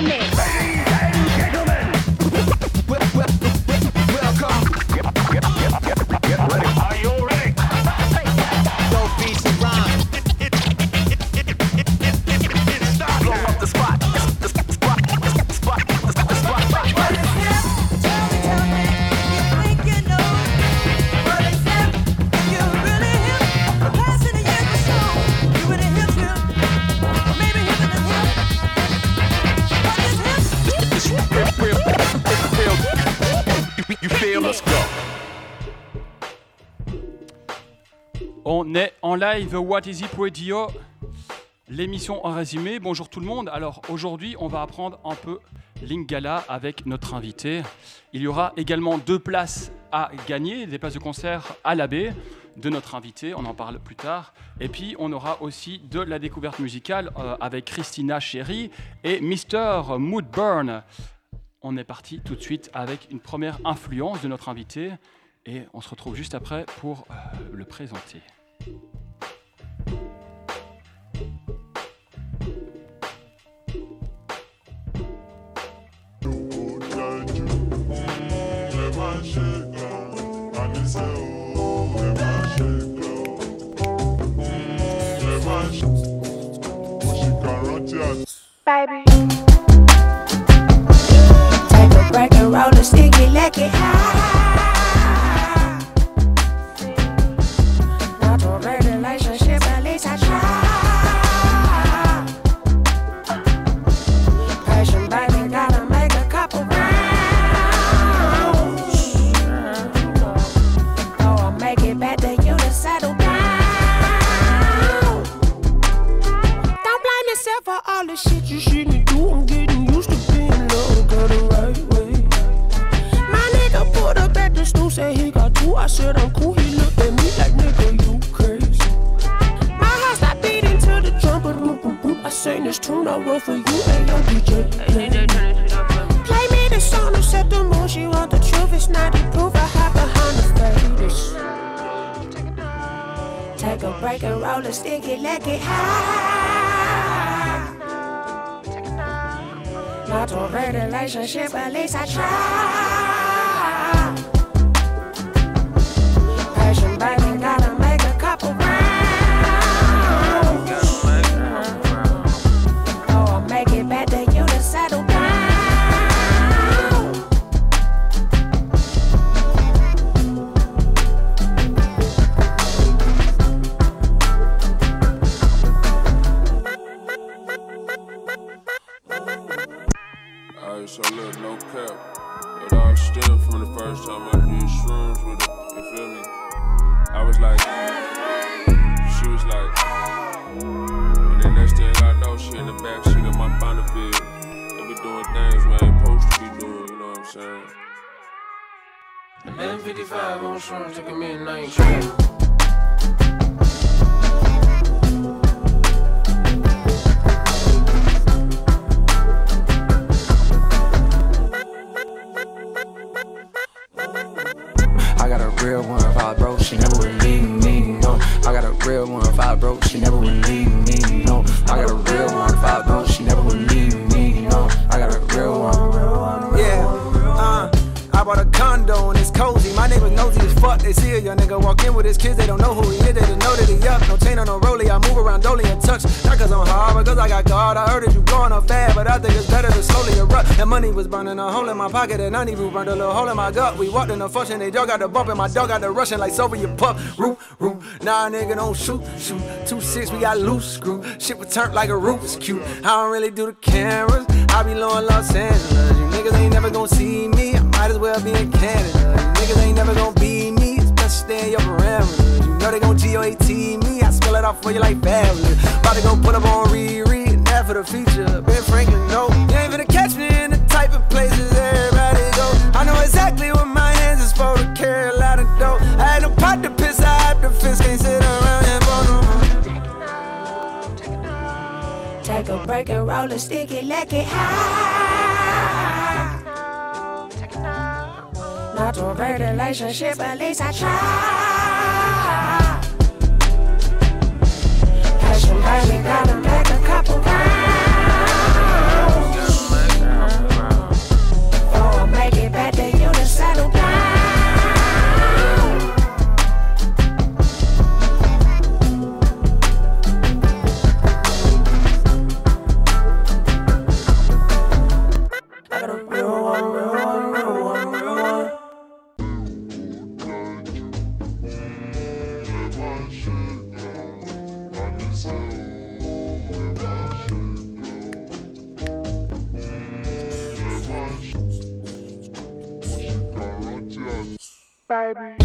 On live What Is It Radio, l'émission en résumé. Bonjour tout le monde. Alors aujourd'hui, on va apprendre un peu Lingala avec notre invité. Il y aura également deux places à gagner, des places de concert à la de notre invité, on en parle plus tard. Et puis on aura aussi de la découverte musicale euh, avec Christina Chéry et Mr. Moodburn. On est parti tout de suite avec une première influence de notre invité et on se retrouve juste après pour euh, le présenter. Baby. Take a break and roll a sticky, let it high. With his kids, they don't know who he is, they just know that he up. No chain on no rollie, I move around dolly and touch. Not cause I'm hard, but cause I got God. I heard that you blowing up fast, but I think it's better to slowly erupt. That money was burning a hole in my pocket, and I need even burned a little hole in my gut. We walked in the function, they dog got the bump, and my dog got the rushing like Soviet pup. Root, root, nah, nigga, don't shoot, shoot. Two six, we got loose screw. Shit was turned like a Rubik's cute. I don't really do the cameras, I be low in Los Angeles. You niggas ain't never gonna see me, I might as well be in Canada. You niggas ain't never gonna be stay in your parameters. You know they gon' G-O-A-T me, I spell it out for you like family. About to go put up on Riri, and for the feature. Ben Franklin, no, you ain't finna catch me in the type of places everybody go. I know exactly what my hands is for to carry a lot of dough. I had no pot to piss, I have to fist, can't sit around and bone. Take a break and roll a sticky, let it high. Not a great relationship, at least I try. Passion, baby, gotta make a couple rounds. Baby.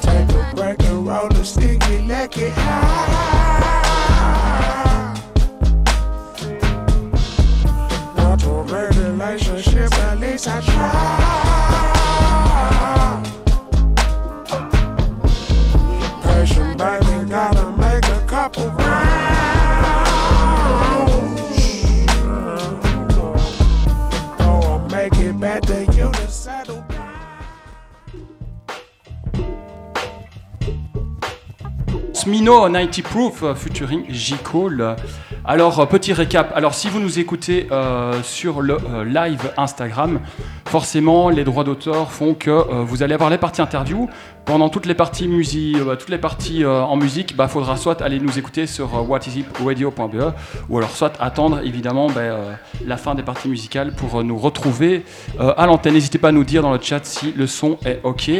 Take a break and roll a sticky, let 90 Proof euh, featuring J. Cole. Alors, euh, petit récap. Alors, si vous nous écoutez euh, sur le live Instagram, forcément, les droits d'auteur font que vous allez avoir les parties interview. Pendant toutes les parties, euh, toutes les parties en musique, il faudra soit aller nous écouter sur whatisipradio.be ou alors soit attendre évidemment euh, la fin des parties musicales pour nous retrouver à l'antenne. N'hésitez pas à nous dire dans le chat si le son est OK.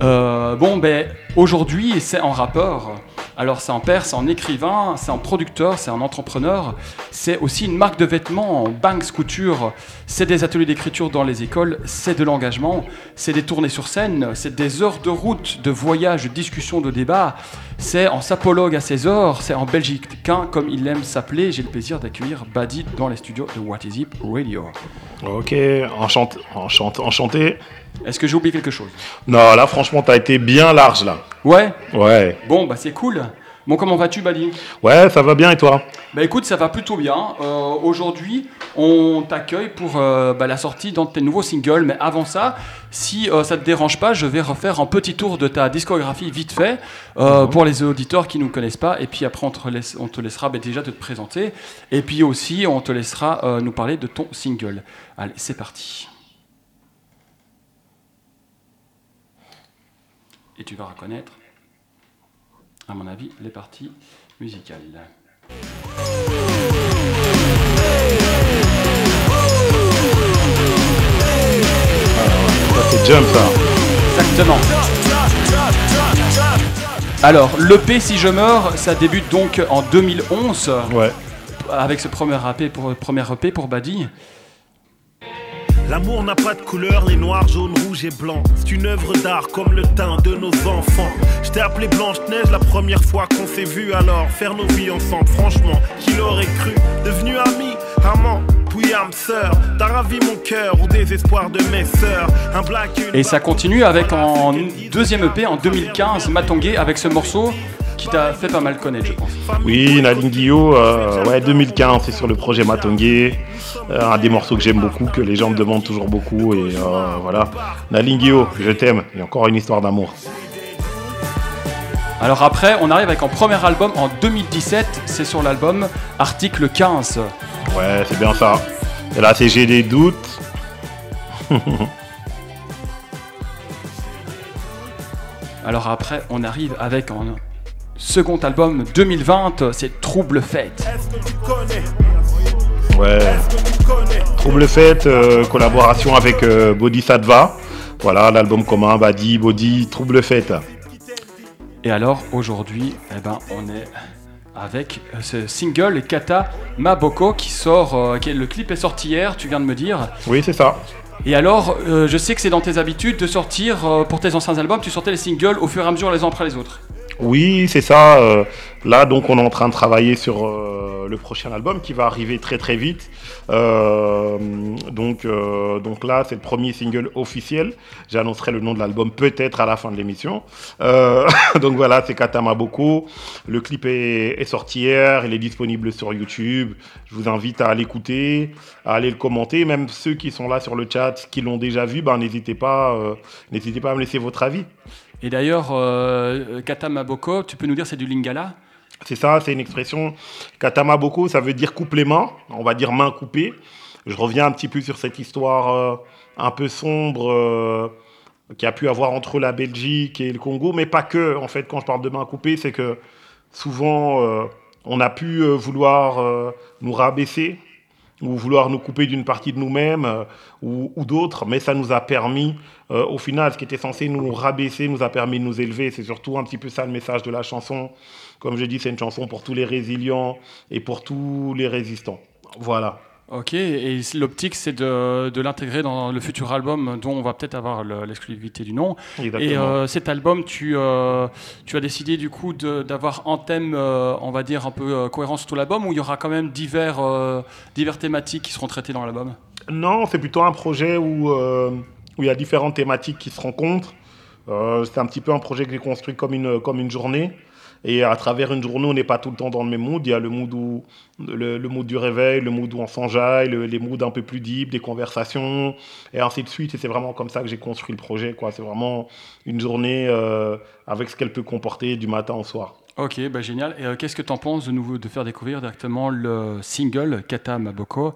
Bon, ben, aujourd'hui, c'est en rappeur. Alors, c'est en père, c'est en écrivain, c'est en producteur, c'est en entrepreneur. C'est aussi une marque de vêtements, Banks Couture. C'est des ateliers d'écriture dans les écoles, c'est de l'engagement, c'est des tournées sur scène, c'est des heures de route, de voyage, de discussion, de débat. C'est en sapologue à ses heures, c'est en Belgique qu'un, comme il aime s'appeler. J'ai le plaisir d'accueillir Badi dans les studios de What Is It Radio. Ok, enchanté. enchanté, enchanté. Est-ce que j'ai oublié quelque chose? Non, là, franchement, t'as été bien large, là. Ouais? Ouais. Bon, bah c'est cool. Bon, comment vas-tu, Badi Ouais, ça va bien, et toi? Bah écoute, ça va plutôt bien. Euh, Aujourd'hui, on t'accueille pour euh, bah, la sortie d'un de tes nouveaux singles. Mais avant ça, si euh, ça te dérange pas, je vais refaire un petit tour de ta discographie vite fait euh, pour les auditeurs qui ne nous connaissent pas. Et puis après, on te, laisse- on te laissera bah, déjà de te présenter. Et puis aussi, on te laissera euh, nous parler de ton single. Allez, c'est parti. Et tu vas reconnaître, à mon avis, les parties musicales. Ça, c'est Jump, ça. Exactement. Alors, l'EP Si je meurs, ça débute donc en 2011 Ouais. avec ce premier EP pour, premier EP pour Badi. L'amour n'a pas de couleur, les noirs, jaunes, rouges et blancs. C'est une œuvre d'art comme le teint de nos enfants. Je t'ai appelé Blanche-Neige la première fois qu'on s'est vu alors. Faire nos vies ensemble, franchement, qui l'aurait cru Devenu ami, amant, puis âme sœur. T'as ravi mon cœur au désespoir de mes sœurs. Un black, une Et ça continue avec en deuxième EP en 2015, Matongué, avec ce morceau qui t'a fait pas mal connaître, je pense. Oui, Nalingio, euh, ouais, 2015, c'est sur le projet Matongé. Euh, un des morceaux que j'aime beaucoup, que les gens me demandent toujours beaucoup. Et euh, voilà. Nalingio, je t'aime. A encore une histoire d'amour. Alors après, on arrive avec un premier album en 2017, c'est sur l'album Article 15. Ouais, c'est bien ça. Et là, c'est J'ai des doutes. Alors après, on arrive avec un second album 2020, c'est Trouble Fête. Est-ce que tu connais Ouais. Trouble Fête, euh, collaboration avec euh, Bodhisattva. Voilà, l'album commun, Badi, Body, Trouble Fête. Et alors aujourd'hui, eh ben, on est avec euh, ce single Kata Maboko qui sort, euh, qui est- le clip est sorti hier, tu viens de me dire. Oui, c'est ça. Et alors, je sais que c'est dans tes habitudes de sortir pour tes anciens albums, tu sortais les singles au fur et à mesure les uns après les autres. Oui, c'est ça. euh, là, donc, on est en train de travailler sur euh, le prochain album qui va arriver très très vite. Euh, donc, donc là, c'est le premier single officiel. J'annoncerai le nom de l'album peut-être à la fin de l'émission. Donc voilà, c'est Katama Boko. Le clip est, sorti hier. Il est disponible sur YouTube. Je vous invite à l'écouter, à aller le commenter. Même ceux qui sont là sur le chat, qui l'ont déjà vu, ben, n'hésitez pas, n'hésitez pas à me laisser votre avis. Et d'ailleurs, euh, Kata Maboko, tu peux nous dire c'est du Lingala C'est ça, c'est une expression. Katama Boko, ça veut dire coupe les mains. On va dire main coupée. Je reviens un petit peu sur cette histoire euh, un peu sombre euh, qu'il y a pu avoir entre la Belgique et le Congo, mais pas que. En fait, quand je parle de main coupée, c'est que souvent euh, on a pu euh, vouloir nous rabaisser ou vouloir nous couper d'une partie de nous-mêmes ou, ou d'autres, mais ça nous a permis, euh, au final, ce qui était censé nous rabaisser, nous a permis de nous élever. C'est surtout un petit peu ça le message de la chanson. Comme je dis, c'est une chanson pour tous les résilients et pour tous les résistants. Voilà. Ok, et l'optique, c'est de, de l'intégrer dans le futur album dont on va peut-être avoir le- l'exclusivité du nom. Exactement. Et euh, cet album, tu, euh, tu as décidé du coup d'avoir un thème, euh, on va dire, un peu cohérent sur tout l'album, ou il y aura quand même divers, divers thématiques qui seront traitées dans l'album? Non, c'est plutôt un projet où, où il y a différentes thématiques qui se rencontrent. Euh, c'est un petit peu un projet que j'ai construit comme une, comme une journée. Et à travers une journée, on n'est pas tout le temps dans le même mood. Il y a le mood, où, le, mood du réveil, le mood où on s'enjaille, le- les moods un peu plus deep, des conversations, et ainsi de suite. Et c'est vraiment comme ça que j'ai construit le projet. C'est vraiment une journée euh, avec ce qu'elle peut comporter du matin au soir. Ok, bah génial. Et euh, qu'est-ce que tu en penses de nouveau de faire découvrir directement le single Kata Maboko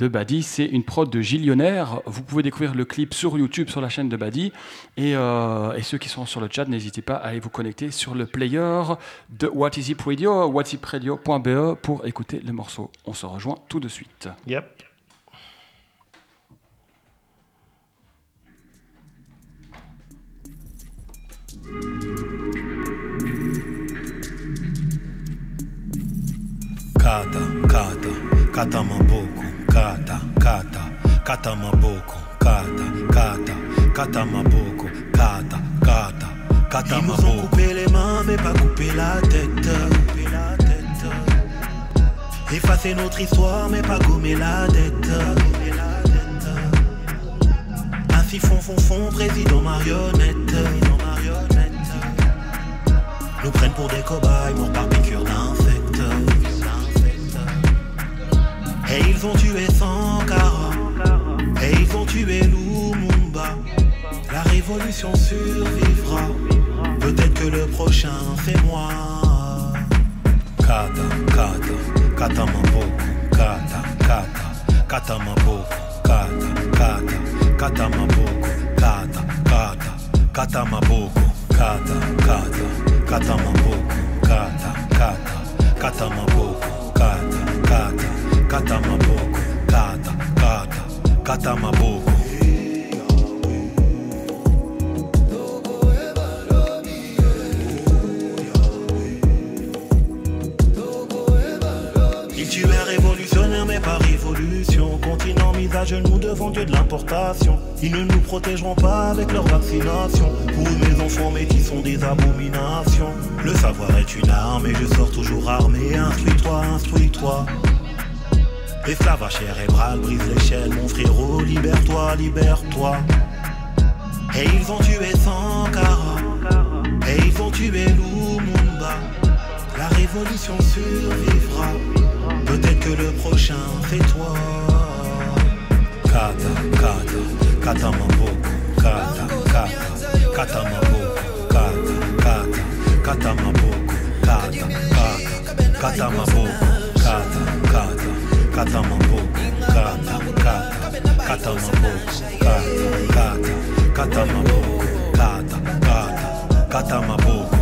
de Badi C'est une prod de Gillionnaire. Vous pouvez découvrir le clip sur YouTube sur la chaîne de Badi. Et, euh, et ceux qui sont sur le chat, n'hésitez pas à aller vous connecter sur le player de What Is It Radio, pour écouter le morceau. On se rejoint tout de suite. Yep. Kata, kata, kata kata, kata, kata maboko, kata, kata, kata maboko, kata, kata, kata Ils nous ont coupé les mains mais pas coupé la tête. Coupé la tête. Effacer notre histoire mais pas gommer la dette. Gommer la dette. Ainsi fond, fond, fond, président marionnette. Président marionnette. Nous prennent pour des cobayes, morts par piqûre d'insectes. Et ils ont tué Sankara. Et ils ont tué Lumumba. La révolution survivra. Peut-être que le prochain c'est moi. Kata, kata, kata maboko. Kata, kata, kata maboko. Kata, kata, kata maboko. Kata, kata, kata maboko. Kata, kata, kata maboko. Kata, kata, kata maboko. Kata, maboko. Kata, kata, kata maboko. Ils tuaient révolutionnaires mais pas révolution Continent mis à genoux devant Dieu de l'importation Ils ne nous protégeront pas avec leur vaccination Pour mes enfants métis sont des abominations Le savoir est une arme et je sors toujours armé Instruis-toi, instruis-toi Esclavage cérébral brise l'échelle Mon frérot, libère-toi, libère-toi Et ils ont tué Sankara Et ils ont tué Lumumba la révolution survivra. Peut-être que le prochain c'est toi. Kata, kata, kata. Kata, kata, kata. Kata, kata, kata. Kata. Kata, kata, kata. Kata, kata, kata. Kata, kata, kata. Kata, kata, kata.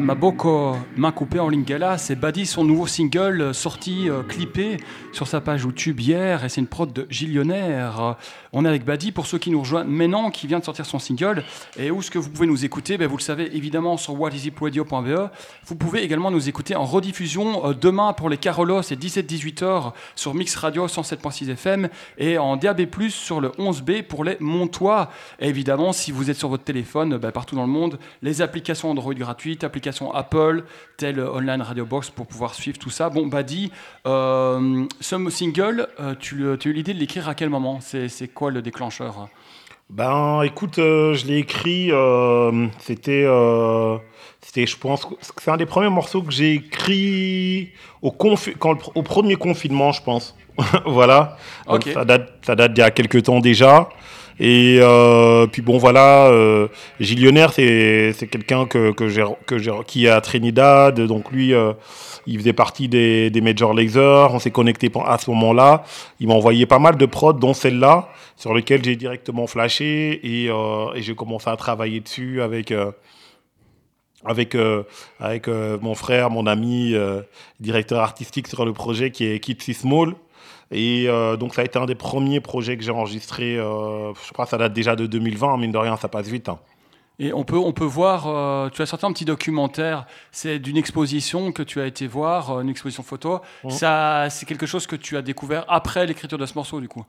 Maboko, main coupée en lingala, c'est Badi, son nouveau single euh, sorti, euh, clippé sur sa page YouTube hier, et c'est une prod de Gillionnaire. On est avec Badi, pour ceux qui nous rejoignent maintenant, qui vient de sortir son single, et où est-ce que vous pouvez nous écouter ben, Vous le savez évidemment sur whatisipradio.be. Vous pouvez également nous écouter en rediffusion euh, demain pour les Carolos, c'est 17-18h sur Mix Radio 107.6 FM, et en DAB+, sur le 11B pour les Montois. Et évidemment, si vous êtes sur votre téléphone, ben, partout dans le monde, les applications Android gratuites gratuites, application Apple, tel Online Radio Box pour pouvoir suivre tout ça. Bon, Badi, euh, ce single, euh, tu, tu as eu l'idée de l'écrire à quel moment? C'est c'est quoi le déclencheur? Ben, écoute, euh, je l'ai écrit. euh, c'était, euh, c'était, je pense, c'est un des premiers morceaux que j'ai écrit au, confi- quand au premier confinement, je pense. voilà. Donc, ça date, ça date d'il y a quelques temps déjà. Et euh, puis bon, voilà. Euh, Gilles Lionner, c'est, quelqu'un que, que j'ai, que j'ai, qui est à Trinidad. Donc lui, euh, il faisait partie des, des Major Lasers. On s'est connecté à ce moment-là. Il m'a envoyé pas mal de prods, dont celle-là, sur lequel j'ai directement flashé et, euh, et j'ai commencé à travailler dessus avec euh, avec euh, avec euh, mon frère, mon ami, euh, directeur artistique sur le projet qui est Kid Small. Et euh, donc ça a été un des premiers projets que j'ai enregistré. euh, je crois que ça date déjà de 2020. Mine de rien, ça passe vite. hein. Et on peut, on peut voir, euh, tu as sorti un petit documentaire, c'est d'une exposition que tu as été voir, une exposition photo. Ça, c'est quelque chose que tu as découvert après l'écriture de ce morceau, du coup?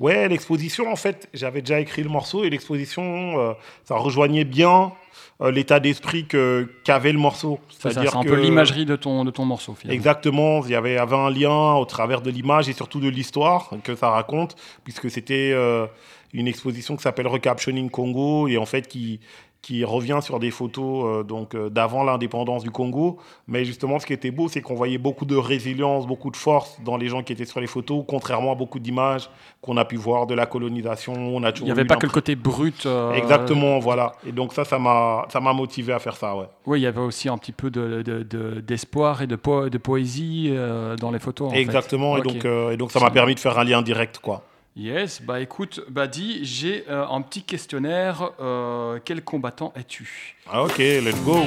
Ouais, l'exposition, en fait, j'avais déjà écrit le morceau et l'exposition, ça rejoignait bien l'état d'esprit que qu'avait le morceau. C'est un que- peu l'imagerie de ton, de ton morceau, finalement. Exactement, il y avait, avait un lien au travers de l'image et surtout de l'histoire que ça raconte, puisque c'était euh, une exposition qui s'appelle Recaptioning Congo et en fait qui, qui revient sur des photos euh, donc euh, d'avant l'indépendance du Congo. Mais justement, ce qui était beau, c'est qu'on voyait beaucoup de résilience, beaucoup de force dans les gens qui étaient sur les photos, contrairement à beaucoup d'images qu'on a pu voir de la colonisation. On a Il n'y avait pas que le côté brut. euh, Exactement, voilà. Et donc ça, ça m'a, ça m'a motivé à faire ça, ouais. Oui, il y avait aussi un petit peu de- de- de- d'espoir et de, po- de poésie dans les photos. en fait. Exactement. Et donc, et donc ça m'a permis de faire un lien direct, quoi. Yes, bah écoute, Badi, j'ai euh, un petit questionnaire. euh, quel combattant es-tu? Ah, ok, let's go.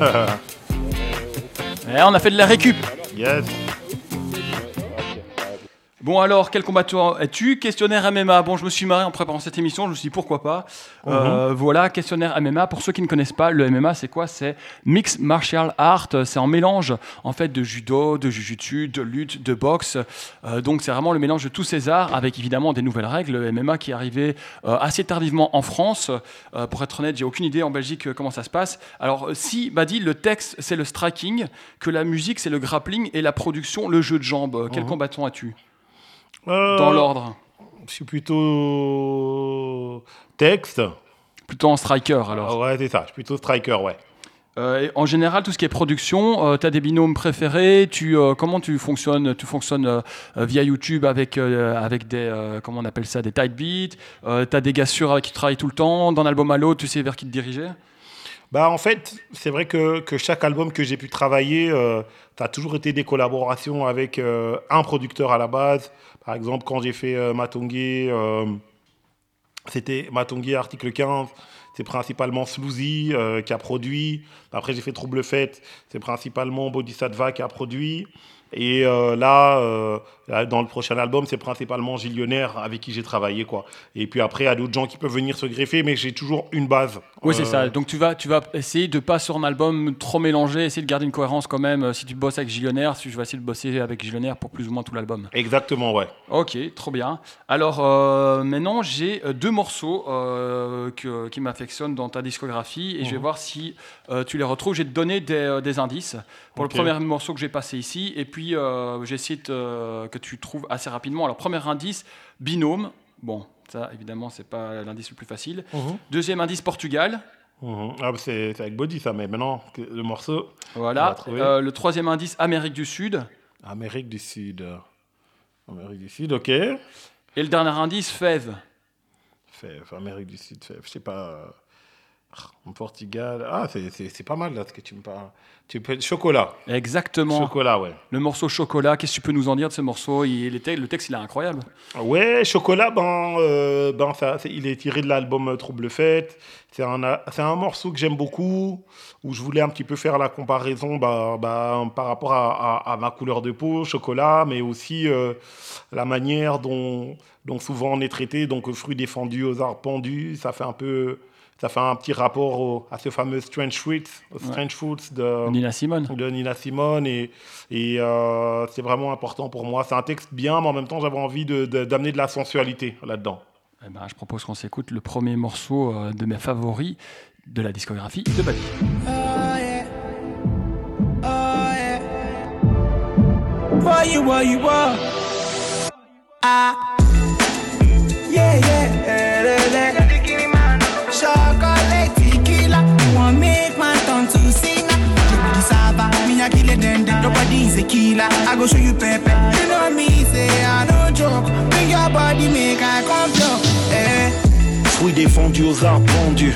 Eh, On a fait de la récup. yes. Bon alors, quel combattant es-tu? Questionnaire MMA. Bon, je me suis marré en préparant cette émission, je me suis dit pourquoi pas? Euh, voilà, questionnaire MMA. Pour ceux qui ne connaissent pas, le MMA c'est quoi? C'est Mixed Martial Art. C'est un mélange en fait de judo, de jujutsu, de lutte, de boxe. Euh, donc c'est vraiment le mélange de tous ces arts avec évidemment des nouvelles règles. Le MMA qui est arrivé euh, assez tardivement en France. Pour être honnête, j'ai aucune idée en Belgique comment ça se passe. Alors si Badi, le texte c'est le striking, que la musique c'est le grappling et la production le jeu de jambes. Quel combattant as-tu Euh, Dans l'ordre. Je suis plutôt texte. Plutôt en striker alors. Ah ouais, c'est ça. Je suis plutôt striker, ouais. Euh, en général, tout ce qui est production, tu as des binômes préférés tu, euh, Comment tu fonctionnes Tu fonctionnes euh, euh, via YouTube avec, euh, avec des, euh, comment on appelle ça, des tight beats Tu as des gars sûrs avec qui tu travailles tout le temps D'un album à l'autre, tu sais vers qui te diriger? Bah, en fait, c'est vrai que, que chaque album que j'ai pu travailler, euh, ça a toujours été des collaborations avec euh, un producteur à la base. Par exemple, quand j'ai fait euh, euh, c'était Matongé article 15. C'est principalement Sloozy euh, qui a produit. Après, j'ai fait Trouble Fête. C'est principalement Bodhisattva qui a produit. Et euh, là, dans le prochain album, c'est principalement Gilles Lionner avec qui j'ai travaillé. Quoi. Et puis après, il y a d'autres gens qui peuvent venir se greffer, mais j'ai toujours une base. Oui, c'est Euh, ça. Donc tu vas, tu vas essayer de pas sur un album trop mélanger, essayer de garder une cohérence quand même. Euh, Si tu bosses avec Gillionnaire, si je vais essayer de bosser avec Gillionnaire pour plus ou moins tout l'album. Exactement, ouais. Ok, trop bien. Alors euh, maintenant, j'ai euh, deux morceaux euh, que- qui m'affectionnent dans ta discographie et je vais voir si euh, tu les retrouves. Te donner des, euh, des indices pour le premier morceau que j'ai passé ici et puis euh, j'essaie de, euh, que tu trouves assez rapidement. Alors premier indice, binôme. Bon, ça évidemment, c'est pas l'indice le plus facile. Deuxième indice, Portugal. Mhm. Ah, bah, c'est avec Body ça, mais maintenant, le morceau, Voilà. Euh, le troisième indice, Amérique du Sud. Amérique du Sud. Amérique du Sud, ok. Et le dernier indice, Fève. Fève, Amérique du Sud, Fève, je sais pas. En Portugal. Ah, c'est- pas mal là ce que tu me parles. Tu peux... Chocolat. Exactement. Chocolat, ouais. Le morceau Chocolat, qu'est-ce que tu peux nous en dire de ce morceau? Il, le, te- le texte, il est incroyable. Ouais, Chocolat, ben, euh, ben ça, il est tiré de l'album euh, Trouble Fête. C'est un, un morceau que j'aime beaucoup, où je voulais un petit peu faire la comparaison bah, bah, par rapport à, à- à ma couleur de peau, chocolat, mais aussi euh, la manière dont, dont souvent on est traité, donc fruit défendu aux arbres pendus. Ça fait un peu, ça fait un petit rapport au- à ce fameux Strange Fruits, au Strange Fruits de, Nina Simone. de Nina Simone et, et euh, c'est vraiment important pour moi. C'est un texte bien, mais en même temps j'avais envie de- de- d'amener de, la sensualité là-dedans. Eh ben, je propose qu'on s'écoute le premier morceau euh, de mes favoris de la discographie de Badi. Oh yeah. Oh yeah. Why you, why you, why? Ah. Killer. I go show you pepper. You know me, say I no joke. Bring your body, make I come blow. Eh. Fruit défendu aux arbres pendus.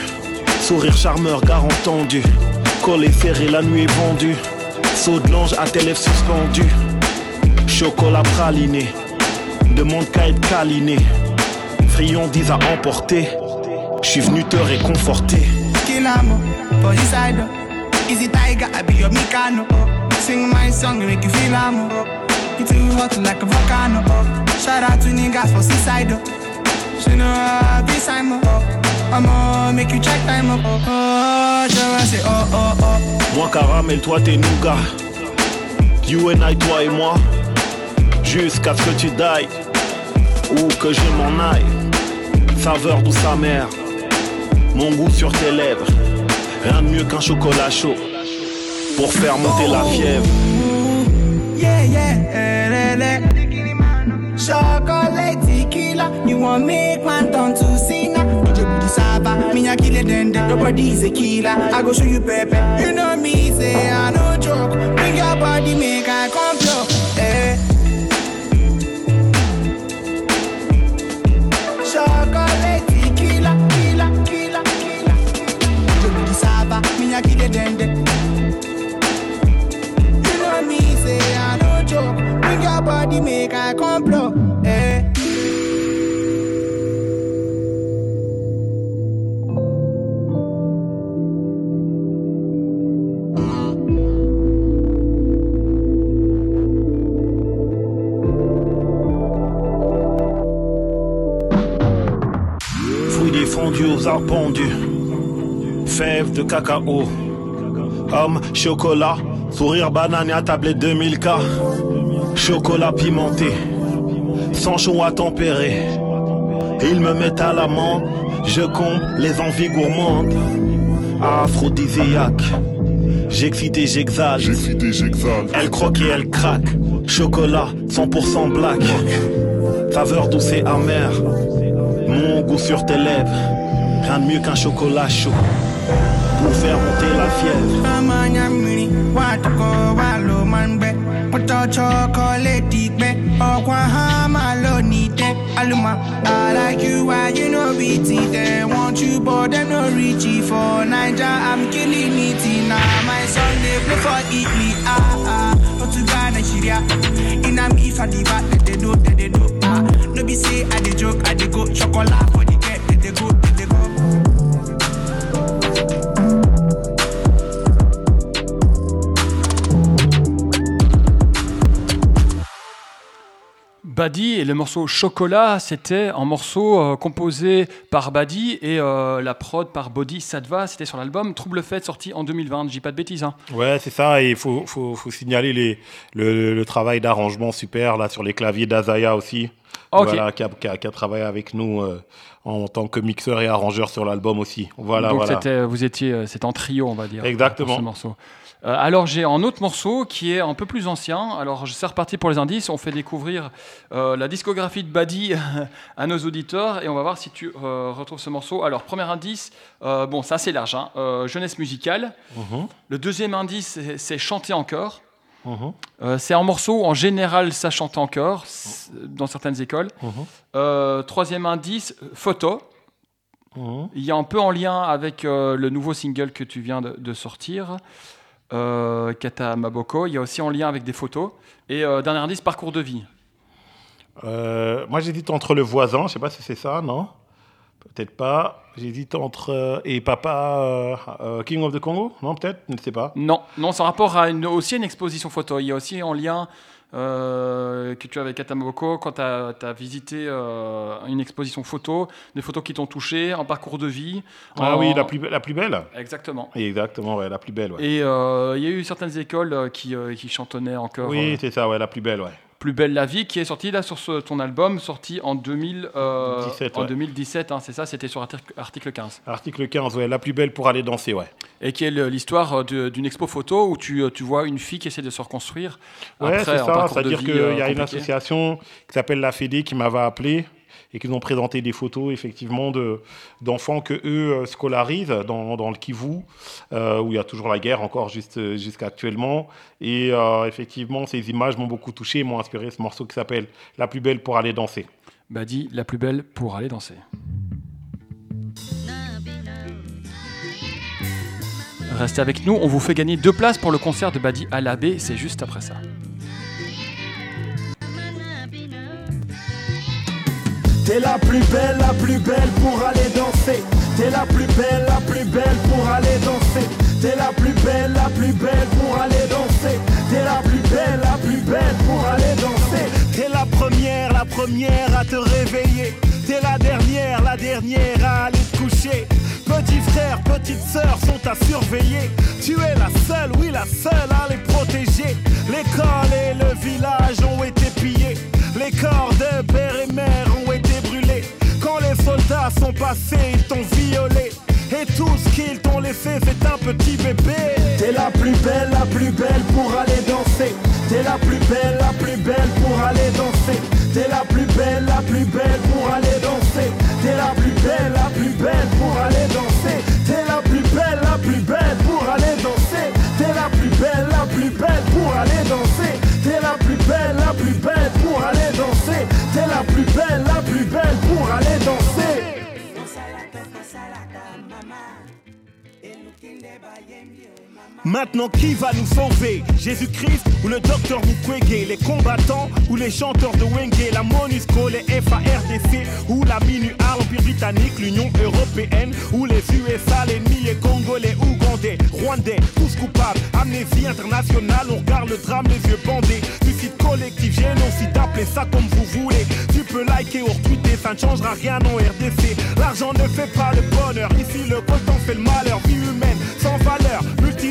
Sourire charmeur, gare entendu. Collé serré, la nuit est vendue. Saut de l'ange à tes lèvres suspendues. Chocolat praliné. Demande qu'à être câliné. Friandise à emporter. Je suis venu te réconforter. Kill for side. Easy tiger, I be your Mikano. Sing my song, make you feel am. You too hot like a volcano. Shout out to niggas for seaside. She know I be Simon. I'ma make you check time up. Oh, je say oh oh oh. Moi caramel, toi t'es nougat. You and I, toi et moi. Jusqu'à ce que tu die. Ou que je m'en aille. Saveur douce amère. Mon goût sur tes lèvres. Rien de mieux qu'un chocolat chaud. Pour faire monter la fièvre. Yeah, yeah, eh, eh, eh. Chocolate tequila, you want make man turn to sinner. Be the saba, me a kill it then. Nobody is a killer. I go show you pepper. You know me, say I no joke. Bring your body, make I come blow. Eh. Chocolate tequila, killer, killer, killer. Be the saba, me a kill it then. Body, make I. Eh. Fruits aux arbres pendus. Fèves de cacao. Homme, chocolat. Sourire banane à tablette 2000K. Chocolat pimenté. Sans chaud à tempérer. Ils me mettent à l'amant. Je comble les envies gourmandes. Aphrodisiaque. J'excite et j'exalte. Elle croque et elle craque. Chocolat 100% black. Saveur douce et amère. Mon goût sur tes lèvres. Rien de mieux qu'un chocolat chaud. Pour faire monter la fièvre. Puto chocolate be okwa hama lo nite aluma I like you why you know it? They want you but them no reach it. For Niger I'm killing it. Now my son they play for Italy. Ah ah Portugal Nigeria. In a me for the back that they do they do. Ah no be say I dey joke I dey go chocolate for Badi et le morceau Chocolat, c'était un morceau euh, composé par Badi et euh, la prod par Body Sadva. C'était sur l'album Trouble Fête sorti en 2020. Je dis pas de bêtises. Hein. Ouais, c'est ça. Et il faut, faut, faut signaler les, le, le travail d'arrangement super là sur les claviers d'Azaya aussi. Voilà, qui a, qui a- qui a travaillé avec nous euh, en tant que mixeur et arrangeur sur l'album aussi. Voilà, Donc voilà. vous étiez, c'était en trio, on va dire. Exactement. pour ce morceau. Euh, alors j'ai un autre morceau qui est un peu plus ancien. Alors je- c'est reparti pour les indices. On fait découvrir euh, la discographie de Badi à nos auditeurs et on va voir si tu euh, retrouves ce morceau. Alors premier indice, bon c'est assez large, hein, jeunesse musicale. Mhm, Le deuxième indice c'est, chanter en chœur. mhm, c'est un morceau où, en général ça chante en chœur c- dans certaines écoles. mhm, troisième indice, photo. Il y a un peu en lien avec le nouveau single que tu viens de, de sortir, euh, Kata Maboko. Il y a aussi en lien avec des photos. Et euh, dernier indice, parcours de vie. Euh, moi, j'hésite entre le voisin. Je sais pas si c'est ça, non? Peut-être pas. J'hésite entre euh, et Papa euh, King of the Congo? Non, peut-être? Je ne sais pas. Non, non, c'est en rapport à une, aussi une exposition photo. Il y a aussi en lien euh, que tu as avec Kata Maboko quand tu as, visité euh, une exposition photo, des photos qui t'ont touché, un parcours de vie. Ah en- oui, la plus, be- la plus belle. Exactement. Exactement, ouais, la plus belle. Ouais. Et euh, il y a eu certaines écoles qui, qui chantonnaient encore. Oui, c'est ça, ouais, la plus belle, ouais. Plus belle la vie, qui est sorti là sur ce- ton album, sorti en, 2000, euh, 17, en ouais. 2017, hein, c'est ça, c'était sur artic- article 15. Article 15, ouais, la plus belle pour aller danser, ouais. Et qui est l'histoire euh, d'une expo photo où tu, euh, tu vois une fille qui essaie de se reconstruire. Ouais, c'est ça. C'est-à-dire qu'il y a une association qui s'appelle la Fédé qui m'avait appelé et qui nous ont présenté des photos effectivement de d'enfants que eux euh, scolarisent dans, dans le Kivu euh, où il y a toujours la guerre encore euh, jusqu'à actuellement et effectivement ces images m'ont beaucoup touché et m'ont inspiré ce morceau qui s'appelle La plus belle pour aller danser. Badi, la plus belle pour aller danser. Restez avec nous, on vous fait gagner deux places pour le concert de Badi à l'AB, c'est juste après ça. T'es la plus belle, la plus belle pour aller danser. T'es la plus belle, la plus belle pour aller danser. T'es la plus belle, la plus belle pour aller danser. T'es la plus belle, la plus belle pour aller danser. T'es la première, la première à te réveiller. T'es la dernière, la dernière à aller te coucher. Petit frère, petite sœur sont à surveiller. Tu es la seule, oui la seule à les protéger. L'école et le village ont été pillés. Les corps de père et mère ont été. Quand les soldats sont passés, ils t'ont violé. Et tout ce qu'ils t'ont laissé, c'est un petit bébé. T'es la plus belle, la plus belle pour aller danser. T'es la plus belle, la plus belle pour aller danser. T'es la plus belle, la plus belle pour aller danser. T'es la plus belle, la plus belle pour aller danser. T'es la plus belle, la plus belle Maintenant qui va nous sauver? Jésus-Christ ou le docteur Mukwege? Les combattants ou les chanteurs de Wenge? La MONUSCO, les FARDC Ou la MINUA, l'Empire britannique, l'Union européenne Ou les USA, les les Congolais, Ougandais, Rwandais Tous coupables, amnésie internationale On regarde le drame les yeux bandés. Suicide collectif, génocide, appelez ça comme vous voulez. Tu peux liker ou retweeter, ça ne changera rien en RDC L'argent ne fait pas le bonheur. Ici le coltan fait le malheur. Vie humaine sans valeur,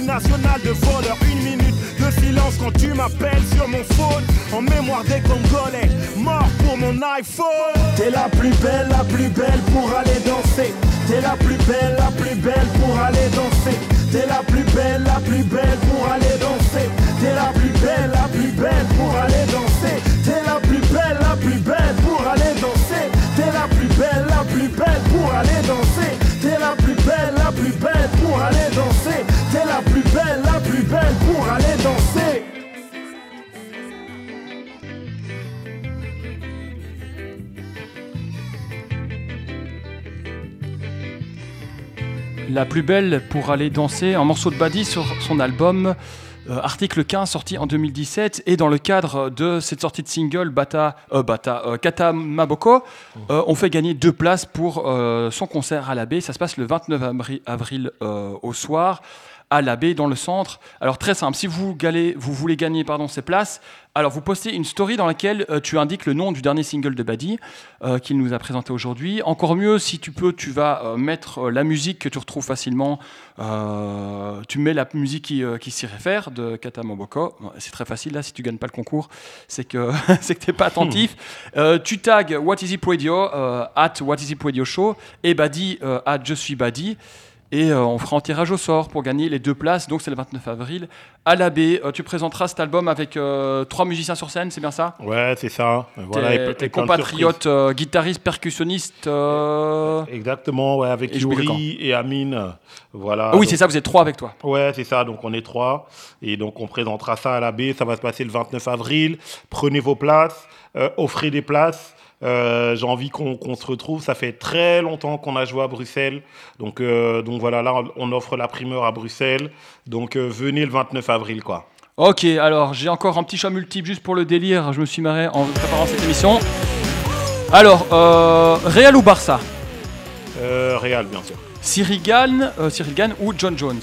de voleurs Une minute de silence quand tu m'appelles sur mon phone En mémoire des Congolais, mort pour mon iPhone T'es la plus belle, la plus belle pour aller danser. T'es la plus belle, la plus belle pour aller danser. T'es la plus belle, la plus belle pour aller danser. T'es la plus belle, la plus belle pour aller danser. La plus belle, la plus belle pour aller danser. La plus belle pour aller danser, un morceau de Badi sur son album euh, Article 15 sorti en 2017 et dans le cadre de cette sortie de single Bata, euh, Bata euh, Kata Maboko, on fait gagner deux places pour son concert à la baie. Ça se passe le 29 abri- avril au soir à la baie dans le centre. Alors très simple, si vous, galez- vous voulez gagner pardon, ces places, alors vous postez une story dans laquelle euh, tu indiques le nom du dernier single de Badi euh, qu'il nous a présenté aujourd'hui. Encore mieux, si tu peux, tu vas euh, mettre la musique que tu retrouves facilement. Tu mets la musique qui, qui s'y réfère de Kata Moboko. Bon, C'est très facile là, si tu gagnes pas le concours, c'est que c'est que t'es pas attentif. Euh, tu tags What Is It Radio at What Is It Radio Show et Badi at Je suis Badi. Et euh, on fera un tirage au sort pour gagner les deux places. Donc c'est le 29 avril à la baie. Euh, tu présenteras cet album avec euh, trois musiciens sur scène, c'est bien ça? Ouais, c'est ça. Voilà, tes, compatriotes guitaristes, percussionnistes. Exactement, ouais, avec Et Yuri et Amine. Voilà. Ah oui, c'est ça, vous êtes trois avec toi. Ouais, c'est ça. Donc, on est trois. Et donc, on présentera ça à la baie. Ça va se passer le 29 avril. Prenez vos places. offrez des places. Euh, J'ai envie qu'on se retrouve. Ça fait très longtemps qu'on a joué à Bruxelles. Donc, euh, donc voilà, là, on offre la primeur à Bruxelles. Donc, euh, venez le 29 avril, quoi. Ok, alors j'ai encore un petit choix multiple juste pour le délire. Je me suis marré en préparant cette émission. Alors, euh, Real ou Barça? Réal, bien sûr. Cyril Gann, Cyril Gann ou John Jones?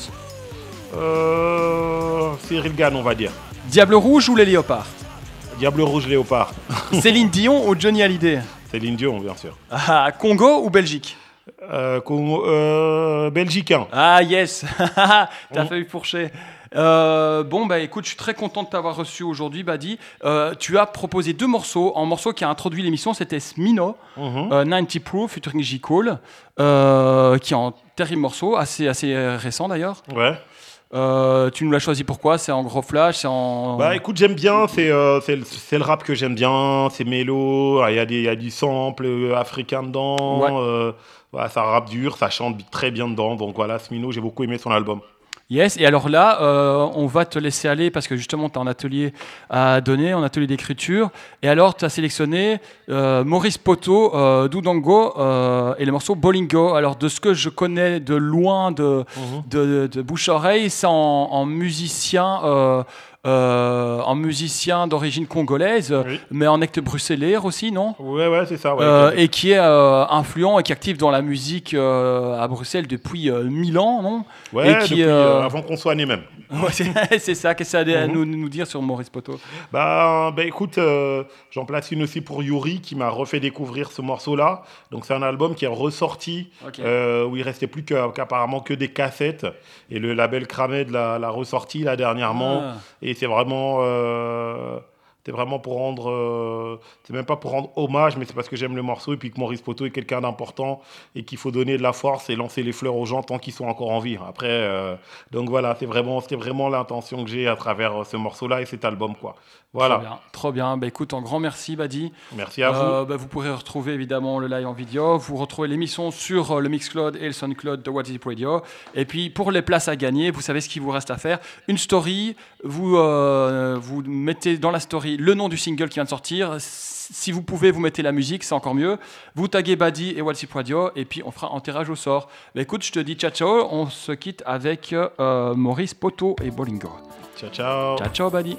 Euh, Cyril Gann, on va dire. Diable Rouge ou les Léopards Diable Rouge Léopard. Céline Dion ou Johnny Hallyday Céline Dion, bien sûr. Ah, Congo ou Belgique Euh, Congo- euh, Belgicain. Ah yes T'as failli fourcher. Euh, bon, bah écoute, je suis très content de t'avoir reçu aujourd'hui, Badi. Euh, tu as proposé deux morceaux. Un morceau qui a introduit l'émission, c'était Smino, Mhm. euh, 90 Proof, featuring J. Cole, qui est un terrible morceau, assez, assez récent d'ailleurs. Ouais. Euh, tu nous l'as choisi pourquoi C'est en gros flash C'est en. Bah écoute, j'aime bien, c'est euh, le- rap que j'aime bien, c'est mélo, il y, a des- y a du sample euh, africain dedans, Ouais. euh, voilà, ça rappe dur, ça chante très bien dedans, donc voilà, Smino, j'ai beaucoup aimé son album. Yes, et alors là, euh, on va te laisser aller parce que justement, tu as un atelier à donner, un atelier d'écriture. Et alors, tu as sélectionné euh, Maurice Poto, euh, Doudango euh, et le morceau Bolingo. Alors, de ce que je connais de loin de, de, de bouche-oreille, c'est en, en musicien. Euh, en musicien d'origine congolaise, Oui. mais en acte bruxellaire aussi, non? Ouais, ouais, c'est ça, ouais. Euh, et qui est euh, influent et qui est actif dans la musique euh, à Bruxelles depuis euh, 1000 ans, non? Ouais, et qui, depuis, avant qu'on soit né même. Ouais, c'est ça, qu'est-ce que ça a à Mhm. nous, nous dire sur Maurice Poto Bah, bah écoute, j'en place une aussi pour Yuri qui m'a refait découvrir ce morceau-là. Donc c'est un album qui est ressorti où il restait plus qu'apparemment que des cassettes et le label Kramed l'a l'a ressorti là dernièrement Ah. et c'est vraiment euh, c'est vraiment pour rendre euh, c'est même pas pour rendre hommage mais c'est parce que j'aime le morceau et puis que Maurice Poto est quelqu'un d'important et qu'il faut donner de la force et lancer les fleurs aux gens tant qu'ils sont encore en vie. Après euh, donc voilà, c'est vraiment c'était vraiment l'intention que j'ai à travers euh, ce morceau-là et cet album quoi. Voilà. Trop bien, trop bien. Bah, écoute, un grand merci, Badi. Merci à vous. Euh, bah, vous pourrez retrouver évidemment le live en vidéo. Vous retrouvez l'émission sur euh, le Mixcloud et le Soundcloud de What Is It Radio. Et puis pour les places à gagner, vous savez ce qu'il vous reste à faire. Une story, vous, euh, vous mettez dans la story le nom du single qui vient de sortir. Si vous pouvez, vous mettez la musique, c'est encore mieux. Vous taguez Badi et Radio. Et puis on fera un tirage au sort. Bah, écoute, je te dis ciao ciao. On se quitte avec euh, Maurice Poto et Bolingo. Ciao ciao. Ciao ciao, Badi.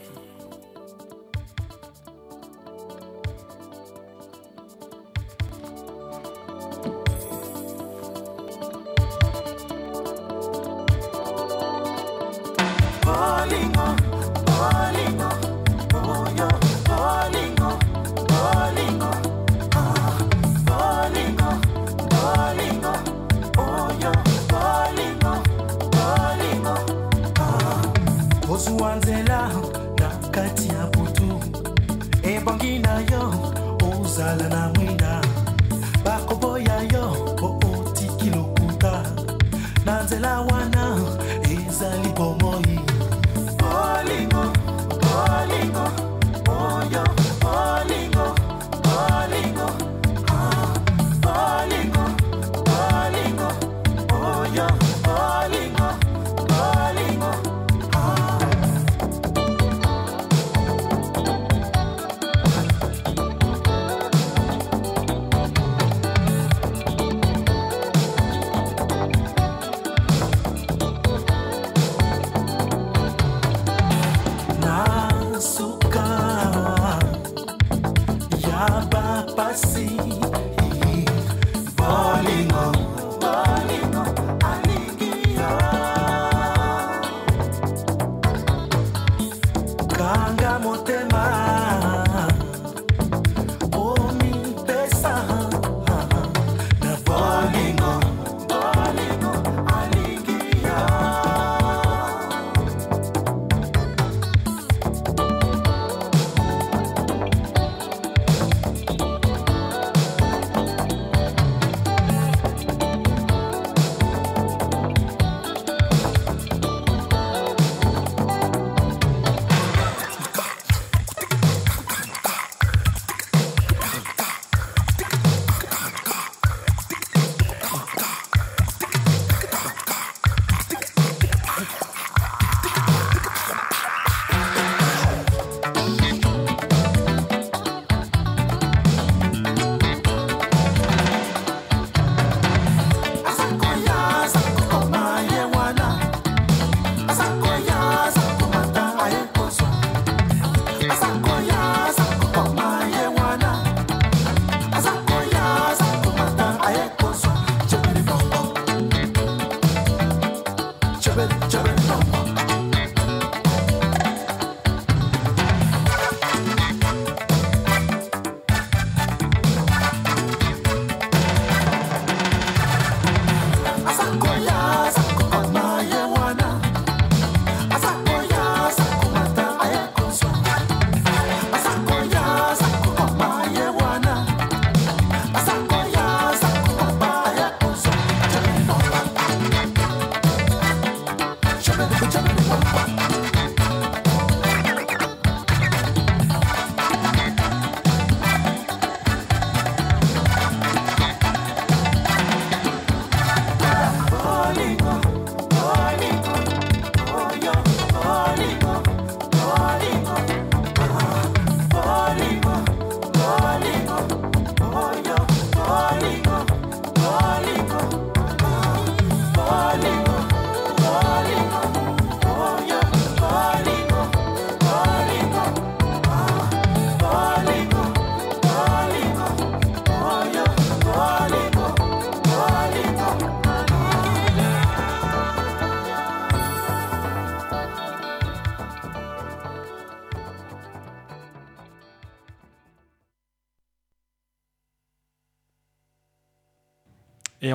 Ozuwanzela na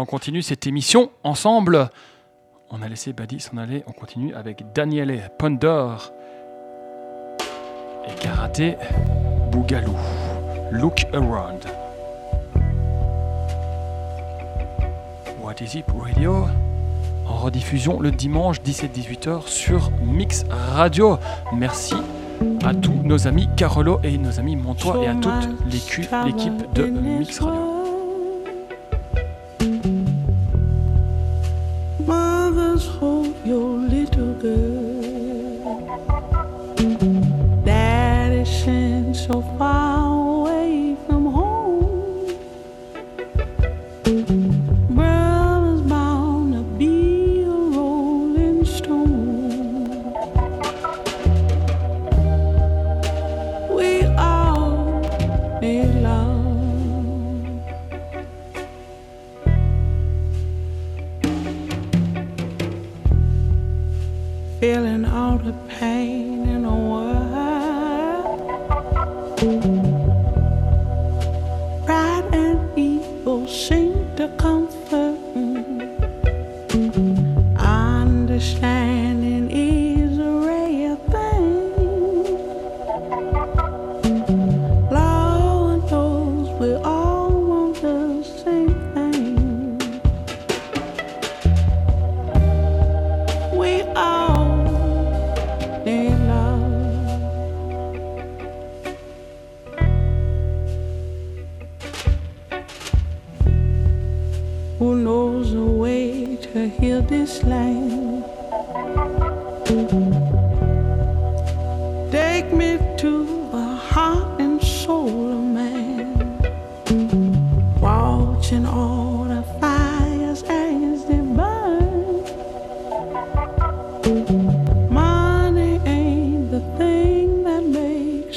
on continue cette émission ensemble. On a laissé Badi s'en aller, on continue avec Daniele Pondor et Karaté Bougalou. Look around. What is it radio? En rediffusion le dimanche 17-18h sur Mix Radio. Merci à tous nos amis Carolo et nos amis Montois et à toute l'équipe de Mix Radio.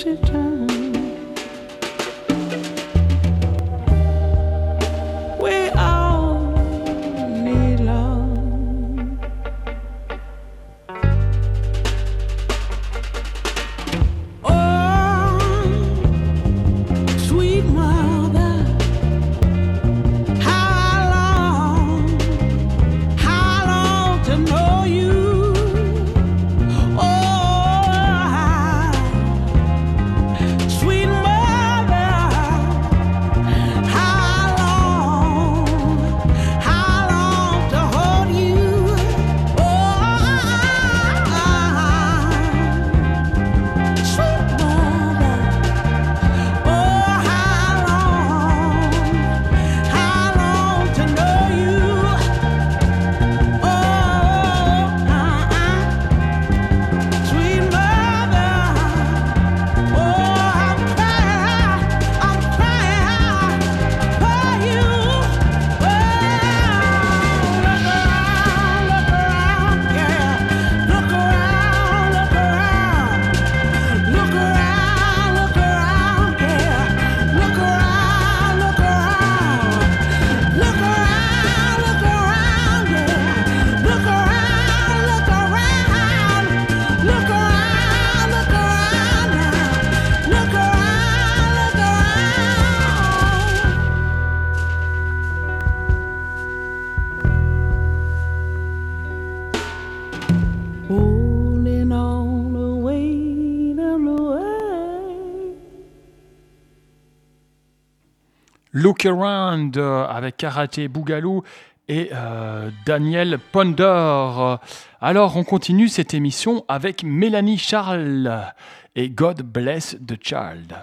krzyczeć. Look Around euh, avec Karate Bougaloo et euh, Daniel Ponder. Alors, on continue cette émission avec Mélanie Charles et God Bless the Child.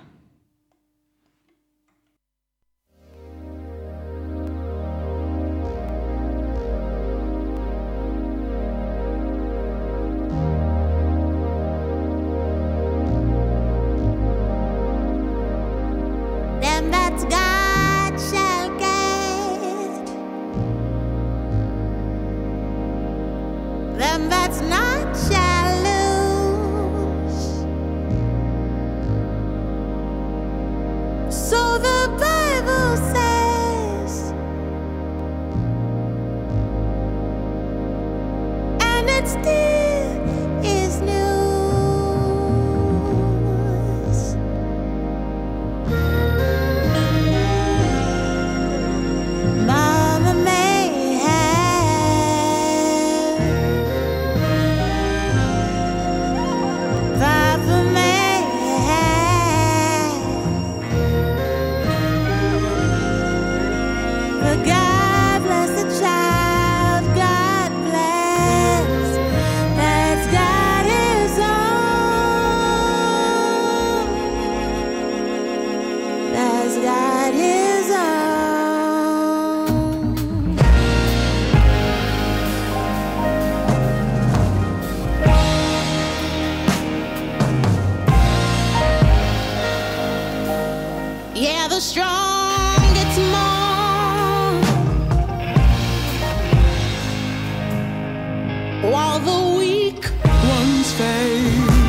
while the weak ones fade.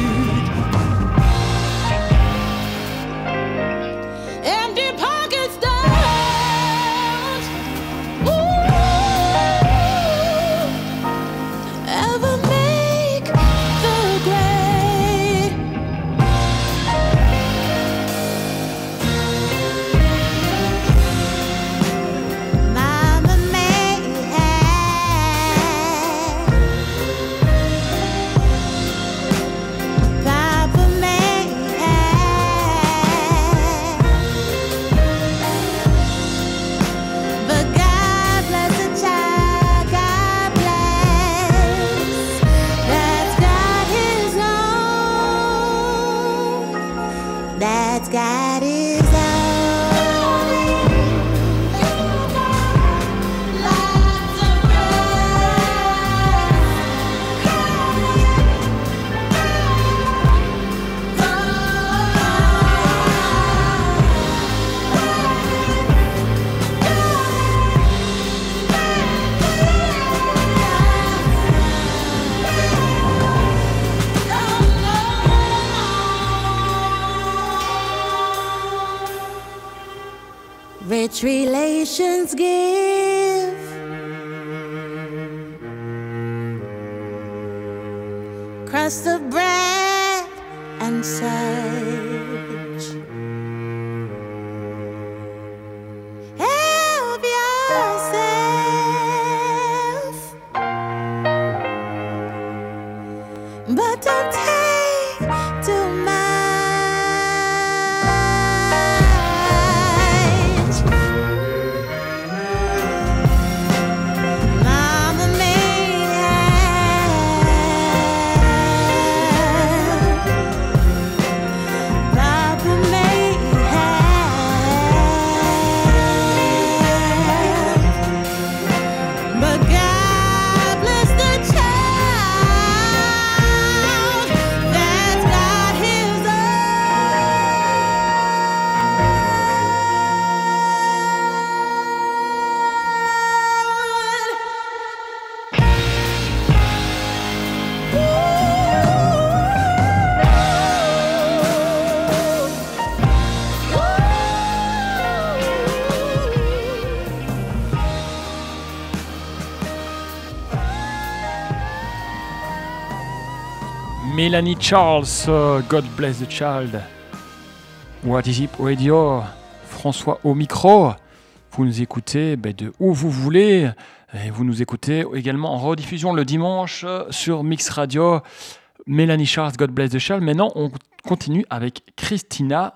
nations give. Across the Mélanie Charles, euh, God Bless the Child. What is it radio? François au micro. Vous nous écoutez ben, de où vous voulez. Et vous nous écoutez également en rediffusion le dimanche euh, sur Mix Radio. Mélanie Charles, God Bless the Child. Maintenant, on continue avec Christina.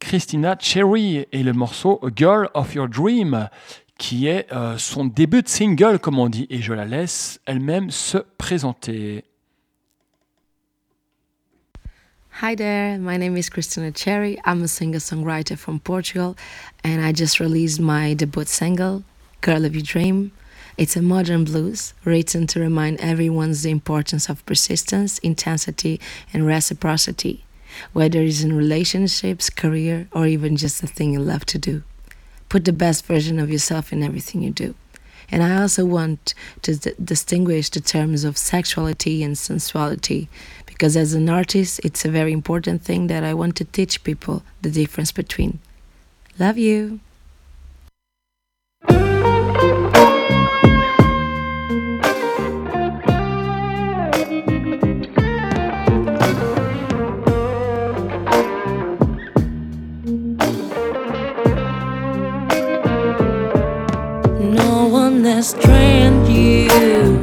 Christina Cherry et le morceau Girl of Your Dream, qui est euh, son début de single, comme on dit. Et je la laisse elle-même se présenter. Hi there, my name is Christina Cherry. I'm a singer songwriter from Portugal, and I just released my debut single, Girl of Your Dream. It's a modern blues written to remind everyone the importance of persistence, intensity, and reciprocity, whether it's in relationships, career, or even just the thing you love to do. Put the best version of yourself in everything you do. And I also want to d- distinguish the terms of sexuality and sensuality because as an artist, it's a very important thing that I want to teach people the difference between. Love you. strange you.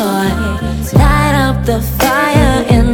Just a toy. Light up the fire and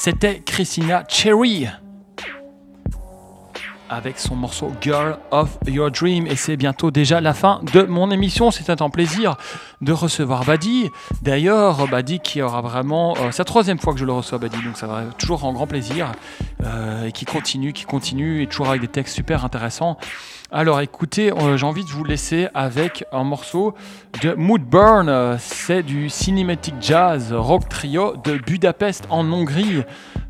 C'était Christina Cherry avec son morceau Girl of Your Dream. Et c'est bientôt déjà la fin de mon émission. C'est un plaisir de recevoir Badi. D'ailleurs, Badi qui aura vraiment. Euh, c'est la troisième fois que je le reçois, Badi, donc ça va toujours en grand plaisir. Euh, et qui continue, qui continue, et toujours avec des textes super intéressants. Alors écoutez, euh, j'ai envie de vous laisser avec un morceau de Moodburn. C'est du Cinematic Jazz Rock Trio de Budapest en Hongrie.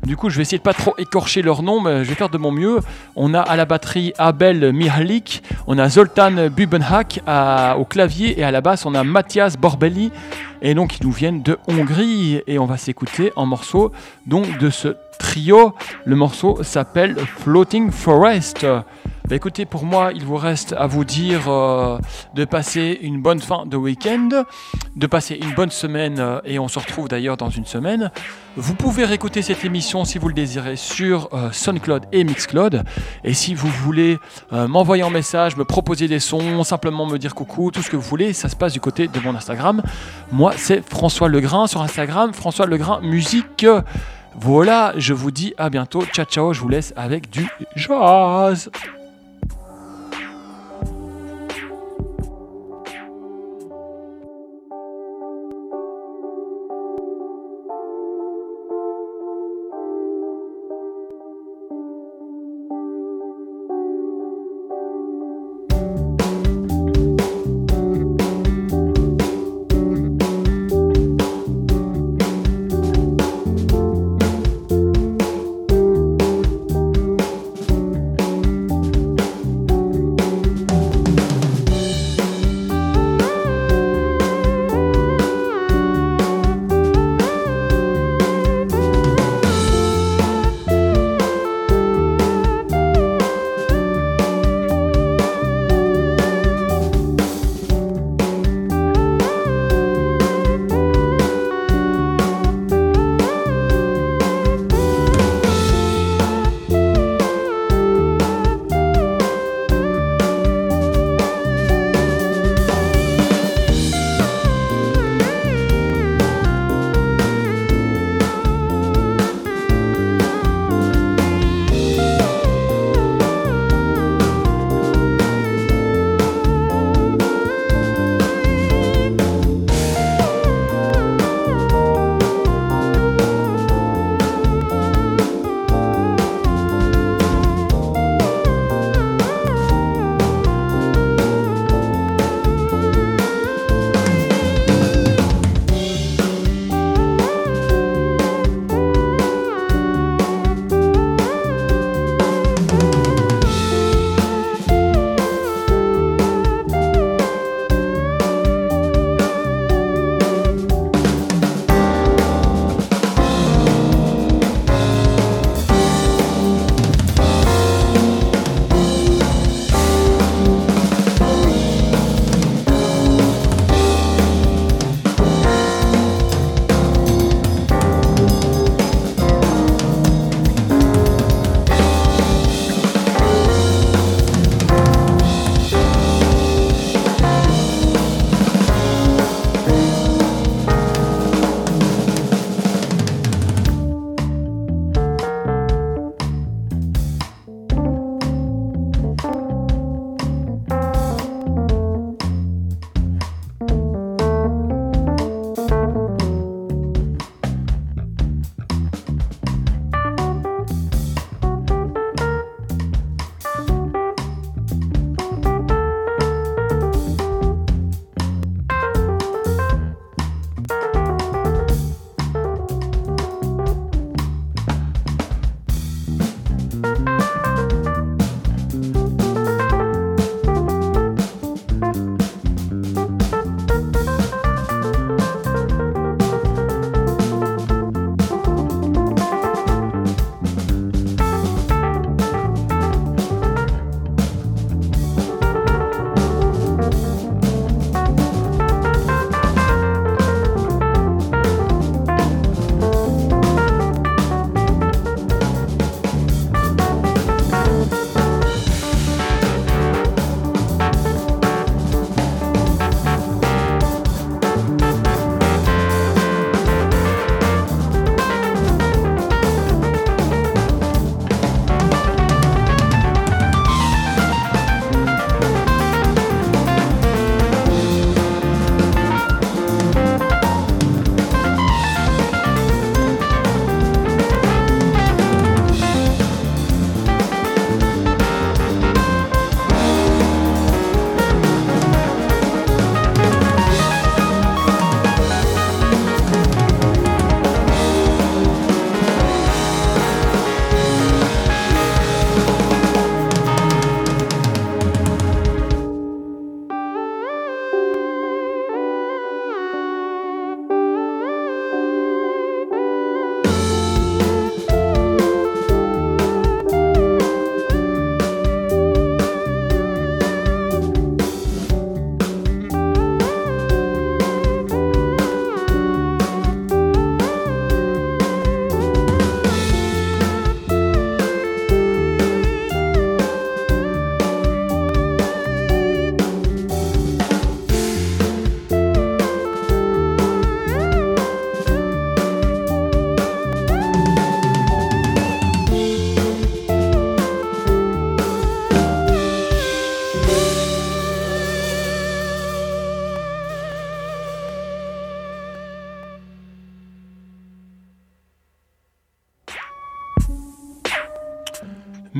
Du coup, je vais essayer de pas trop écorcher leur nom, mais je vais faire de mon mieux. On a à la batterie Abel Mihalik, on a Zoltan Bubenhak au clavier et à la basse on a Mathias Borbelli. Et donc ils nous viennent de Hongrie et on va s'écouter un morceau donc de ce trio. Le morceau s'appelle Floating Forest. Bah écoutez, pour moi, il vous reste à vous dire euh, de passer une bonne fin de week-end, de passer une bonne semaine, euh, et on se retrouve d'ailleurs dans une semaine. Vous pouvez réécouter cette émission si vous le désirez sur euh, SoundCloud et Mixcloud. Et si vous voulez euh, m'envoyer un message, me proposer des sons, simplement me dire coucou, tout ce que vous voulez, ça se passe du côté de mon Instagram. Moi, c'est François Legrain sur Instagram, François Legrain Musique. Voilà, je vous dis à bientôt. Ciao, ciao, je vous laisse avec du jazz.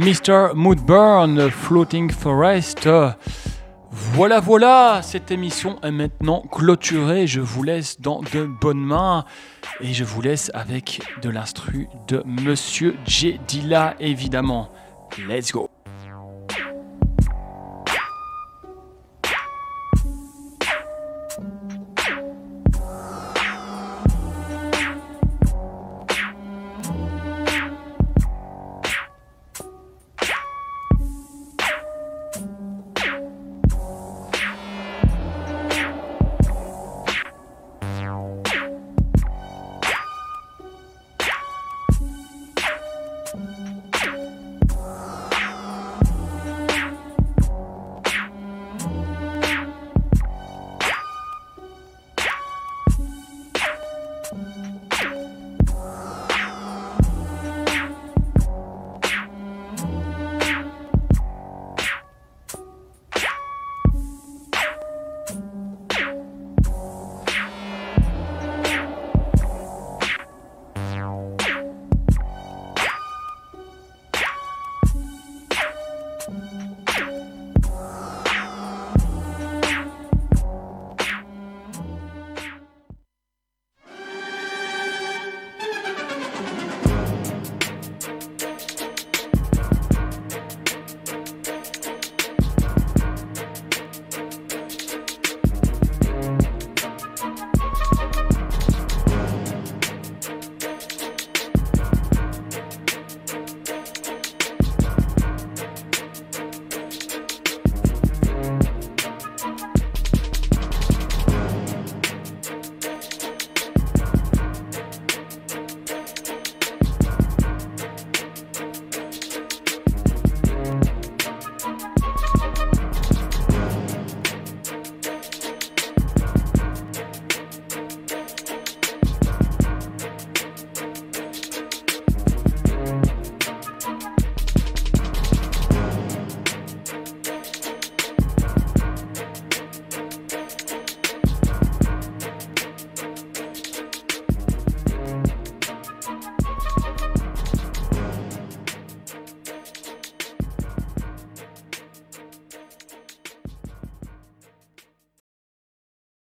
Mr. Moodburn, Floating Forest. Voilà, voilà, cette émission est maintenant clôturée. Je vous laisse dans de bonnes mains et je vous laisse avec de l'instru de Monsieur J. Dilla, évidemment. Let's go.